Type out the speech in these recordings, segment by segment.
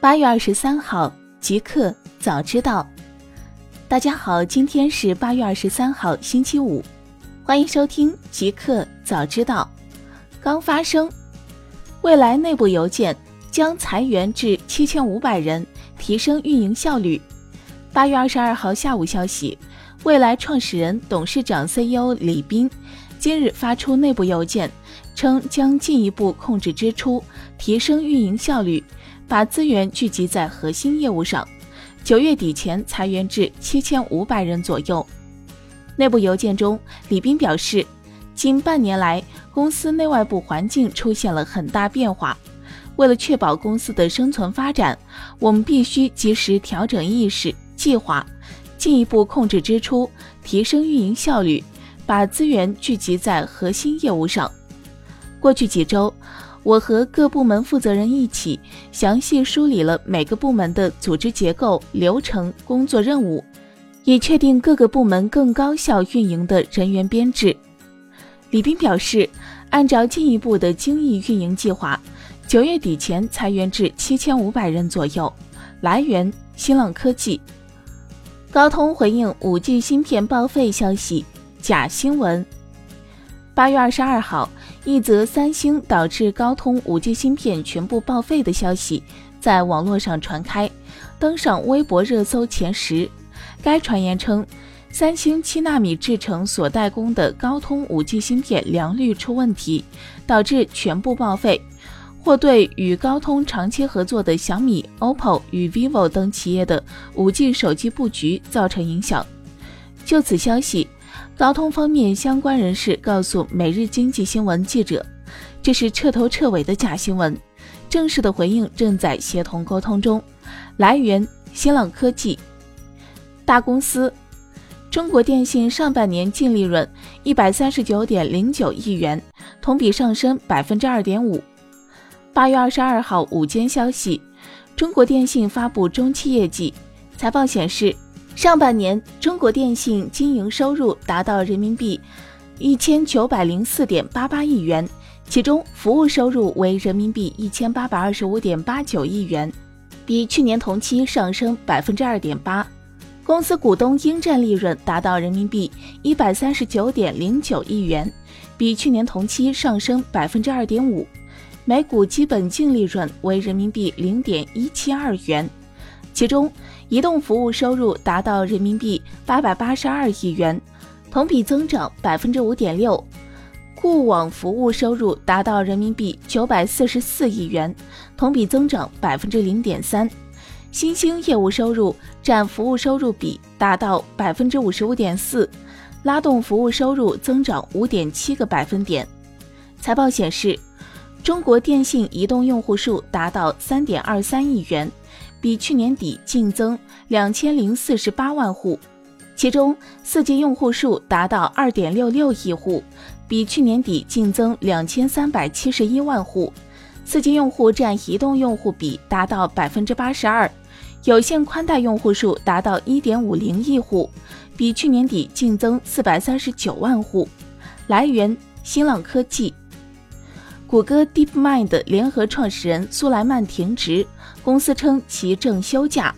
八月二十三号，极客早知道。大家好，今天是八月二十三号，星期五，欢迎收听极客早知道。刚发生，未来内部邮件将裁员至七千五百人，提升运营效率。八月二十二号下午消息，未来创始人、董事长、CEO 李斌今日发出内部邮件，称将进一步控制支出，提升运营效率。把资源聚集在核心业务上，九月底前裁员至七千五百人左右。内部邮件中，李斌表示，近半年来，公司内外部环境出现了很大变化。为了确保公司的生存发展，我们必须及时调整意识、计划，进一步控制支出，提升运营效率，把资源聚集在核心业务上。过去几周。我和各部门负责人一起详细梳理了每个部门的组织结构、流程、工作任务，以确定各个部门更高效运营的人员编制。李斌表示，按照进一步的精益运营计划，九月底前裁员至七千五百人左右。来源：新浪科技。高通回应五 G 芯片报废消息，假新闻。八月二十二号。一则三星导致高通 5G 芯片全部报废的消息在网络上传开，登上微博热搜前十。该传言称，三星七纳米制程所代工的高通 5G 芯片良率出问题，导致全部报废，或对与高通长期合作的小米、OPPO 与 vivo 等企业的 5G 手机布局造成影响。就此消息。劳通方面相关人士告诉《每日经济新闻》记者，这是彻头彻尾的假新闻，正式的回应正在协同沟通中。来源：新浪科技。大公司，中国电信上半年净利润一百三十九点零九亿元，同比上升百分之二点五。八月二十二号午间消息，中国电信发布中期业绩，财报显示。上半年，中国电信经营收入达到人民币一千九百零四点八八亿元，其中服务收入为人民币一千八百二十五点八九亿元，比去年同期上升百分之二点八。公司股东应占利润达到人民币一百三十九点零九亿元，比去年同期上升百分之二点五。每股基本净利润为人民币零点一七二元，其中。移动服务收入达到人民币八百八十二亿元，同比增长百分之五点六；固网服务收入达到人民币九百四十四亿元，同比增长百分之零点三。新兴业务收入占服务收入比达到百分之五十五点四，拉动服务收入增长五点七个百分点。财报显示，中国电信移动用户数达到三点二三亿元。比去年底净增两千零四十八万户，其中四 G 用户数达到二点六六亿户，比去年底净增两千三百七十一万户。四 G 用户占移动用户比达到百分之八十二，有线宽带用户数达到一点五零亿户，比去年底净增四百三十九万户。来源：新浪科技。谷歌 DeepMind 联合创始人苏莱曼停职，公司称其正休假。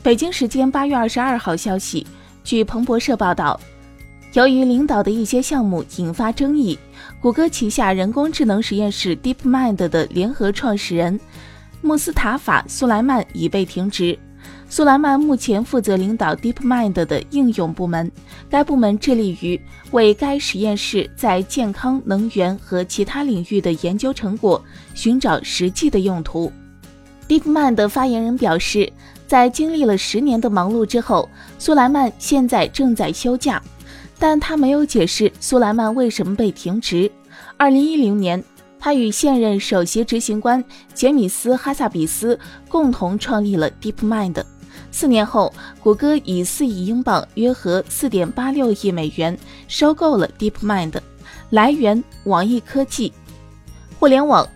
北京时间八月二十二号消息，据彭博社报道，由于领导的一些项目引发争议，谷歌旗下人工智能实验室 DeepMind 的联合创始人穆斯塔法·苏莱曼已被停职。苏莱曼目前负责领导 DeepMind 的应用部门，该部门致力于为该实验室在健康、能源和其他领域的研究成果寻找实际的用途。DeepMind 发言人表示，在经历了十年的忙碌之后，苏莱曼现在正在休假，但他没有解释苏莱曼为什么被停职。二零一零年，他与现任首席执行官杰米斯·哈萨比斯共同创立了 DeepMind。四年后，谷歌以四亿英镑（约合四点八六亿美元）收购了 DeepMind。来源：网易科技。互联网，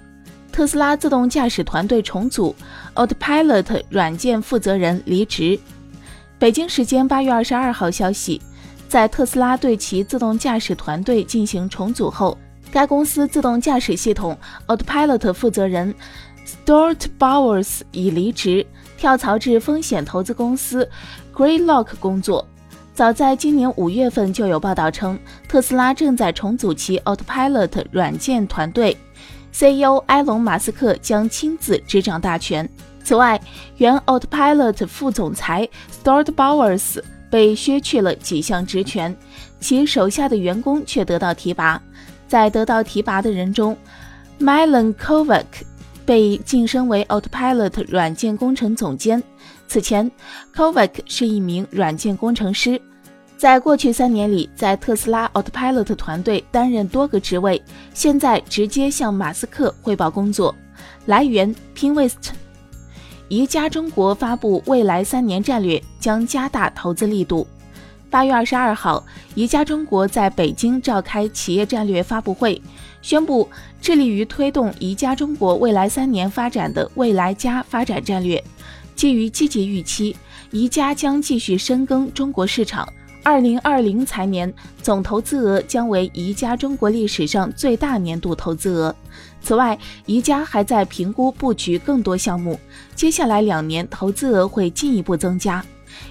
特斯拉自动驾驶团队重组，Autopilot 软件负责人离职。北京时间八月二十二号消息，在特斯拉对其自动驾驶团队进行重组后，该公司自动驾驶系统 Autopilot 负责人。Stuart Bowers 已离职，跳槽至风险投资公司 Greylock 工作。早在今年五月份就有报道称，特斯拉正在重组其 Autopilot 软件团队，CEO 埃隆·马斯克将亲自执掌大权。此外，原 Autopilot 副总裁 Stuart Bowers 被削去了几项职权，其手下的员工却得到提拔。在得到提拔的人中 m y l a n Kovac 被晋升为 Autopilot 软件工程总监。此前，Kovac 是一名软件工程师。在过去三年里，在特斯拉 Autopilot 团队担任多个职位，现在直接向马斯克汇报工作。来源：Pinwest。宜家中国发布未来三年战略，将加大投资力度。八月二十二号，宜家中国在北京召开企业战略发布会，宣布致力于推动宜家中国未来三年发展的未来加发展战略。基于积极预期，宜家将继续深耕中国市场。二零二零财年总投资额将为宜家中国历史上最大年度投资额。此外，宜家还在评估布局更多项目，接下来两年投资额会进一步增加。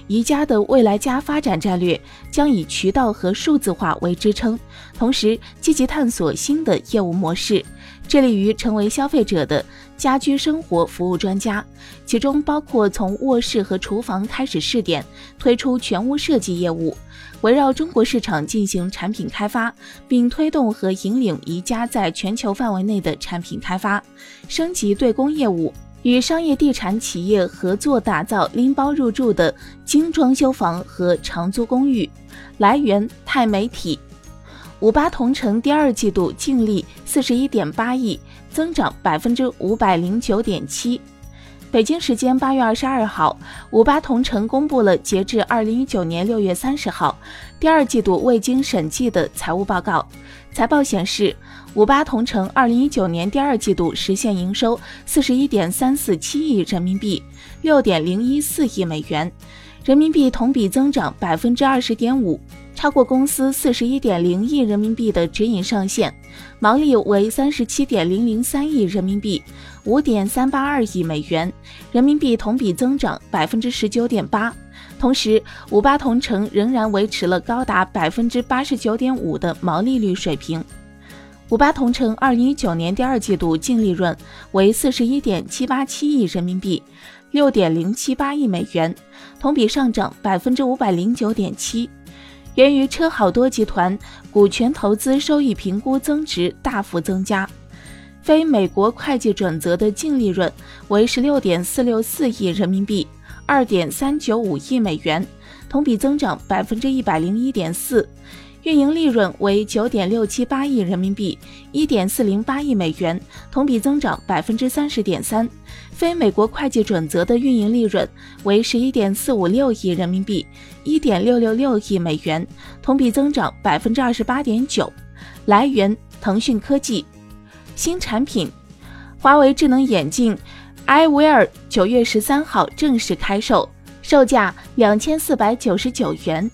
宜家的未来加发展战略将以渠道和数字化为支撑，同时积极探索新的业务模式。致力于成为消费者的家居生活服务专家，其中包括从卧室和厨房开始试点，推出全屋设计业务，围绕中国市场进行产品开发，并推动和引领宜家在全球范围内的产品开发，升级对公业务，与商业地产企业合作打造拎包入住的精装修房和长租公寓。来源：钛媒体。五八同城第二季度净利四十一点八亿，增长百分之五百零九点七。北京时间八月二十二号，五八同城公布了截至二零一九年六月三十号第二季度未经审计的财务报告。财报显示，五八同城二零一九年第二季度实现营收四十一点三四七亿人民币，六点零一四亿美元，人民币同比增长百分之二十点五。超过公司四十一点零亿人民币的指引上限，毛利为三十七点零零三亿人民币，五点三八二亿美元，人民币同比增长百分之十九点八。同时，五八同城仍然维持了高达百分之八十九点五的毛利率水平。五八同城二零一九年第二季度净利润为四十一点七八七亿人民币，六点零七八亿美元，同比上涨百分之五百零九点七。源于车好多集团股权投资收益评估增值大幅增加，非美国会计准则的净利润为十六点四六四亿人民币，二点三九五亿美元，同比增长百分之一百零一点四。运营利润为九点六七八亿人民币，一点四零八亿美元，同比增长百分之三十点三。非美国会计准则的运营利润为十一点四五六亿人民币，一点六六六亿美元，同比增长百分之二十八点九。来源：腾讯科技。新产品：华为智能眼镜 iWear 九月十三号正式开售，售价两千四百九十九元。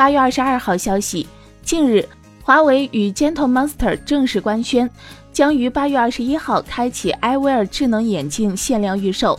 八月二十二号消息，近日，华为与 Gentle Monster 正式官宣，将于八月二十一号开启 iWear 智能眼镜限量预售，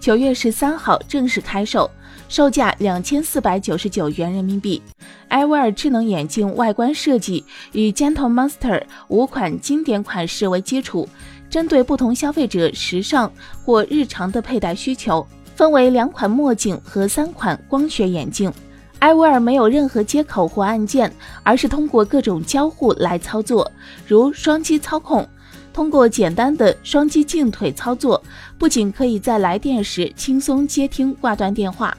九月十三号正式开售，售价两千四百九十九元人民币。iWear 智能眼镜外观设计以 Gentle Monster 五款经典款式为基础，针对不同消费者时尚或日常的佩戴需求，分为两款墨镜和三款光学眼镜。艾威尔没有任何接口或按键，而是通过各种交互来操作，如双击操控。通过简单的双击镜腿操作，不仅可以在来电时轻松接听挂断电话，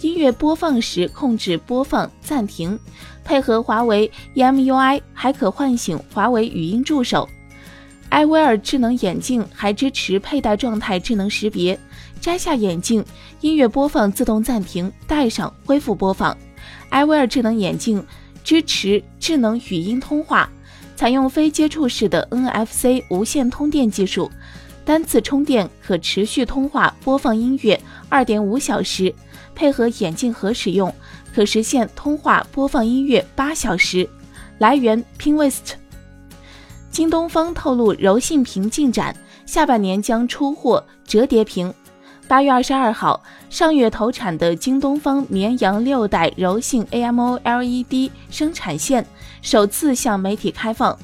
音乐播放时控制播放暂停，配合华为 EMUI 还可唤醒华为语音助手。艾威尔智能眼镜还支持佩戴状态智能识别。摘下眼镜，音乐播放自动暂停；戴上恢复播放。艾威尔智能眼镜支持智能语音通话，采用非接触式的 NFC 无线通电技术，单次充电可持续通话播放音乐二点五小时，配合眼镜盒使用，可实现通话播放音乐八小时。来源：Pinwest。京东方透露柔性屏进展，下半年将出货折叠屏。八月二十二号，上月投产的京东方绵阳六代柔性 AMOLED 生产线首次向媒体开放。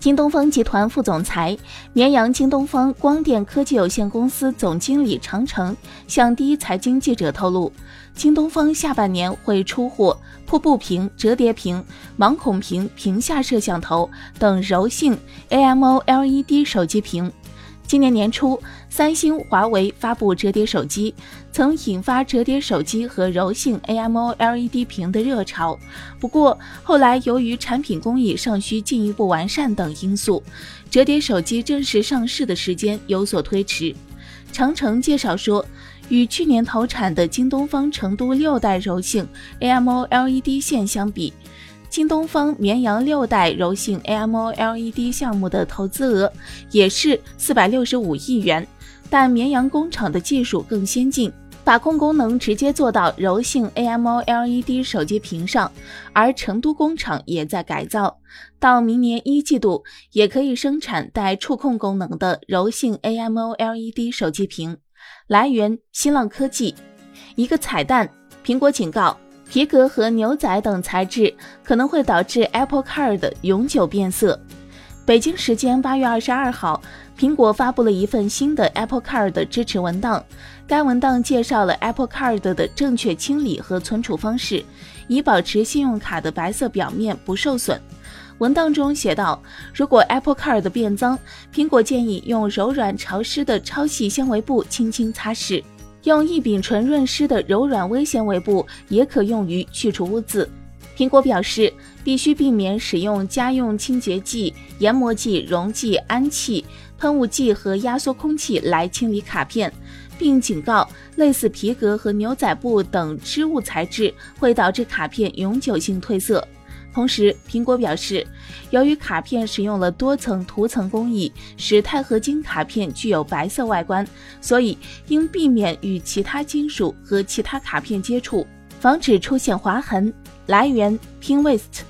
京东方集团副总裁、绵阳京东方光电科技有限公司总经理常成向第一财经记者透露，京东方下半年会出货瀑布屏、折叠屏、盲孔屏、屏下摄像头等柔性 AMOLED 手机屏。今年年初，三星、华为发布折叠手机，曾引发折叠手机和柔性 AMOLED 屏的热潮。不过，后来由于产品工艺尚需进一步完善等因素，折叠手机正式上市的时间有所推迟。长城介绍说，与去年投产的京东方成都六代柔性 AMOLED 线相比，京东方绵阳六代柔性 AMOLED 项目的投资额也是四百六十五亿元，但绵阳工厂的技术更先进，把控功能直接做到柔性 AMOLED 手机屏上，而成都工厂也在改造，到明年一季度也可以生产带触控功能的柔性 AMOLED 手机屏。来源：新浪科技。一个彩蛋，苹果警告。皮革和牛仔等材质可能会导致 Apple Card 永久变色。北京时间八月二十二号，苹果发布了一份新的 Apple Card 支持文档。该文档介绍了 Apple Card 的正确清理和存储方式，以保持信用卡的白色表面不受损。文档中写道，如果 Apple Card 变脏，苹果建议用柔软潮湿的超细纤维布轻轻擦拭。用异丙醇润湿的柔软微纤维布也可用于去除污渍。苹果表示，必须避免使用家用清洁剂、研磨剂、溶剂、氨气、喷雾剂和压缩空气来清理卡片，并警告，类似皮革和牛仔布等织物材质会导致卡片永久性褪色。同时，苹果表示，由于卡片使用了多层涂层工艺，使钛合金卡片具有白色外观，所以应避免与其他金属和其他卡片接触，防止出现划痕。来源：Pinwest。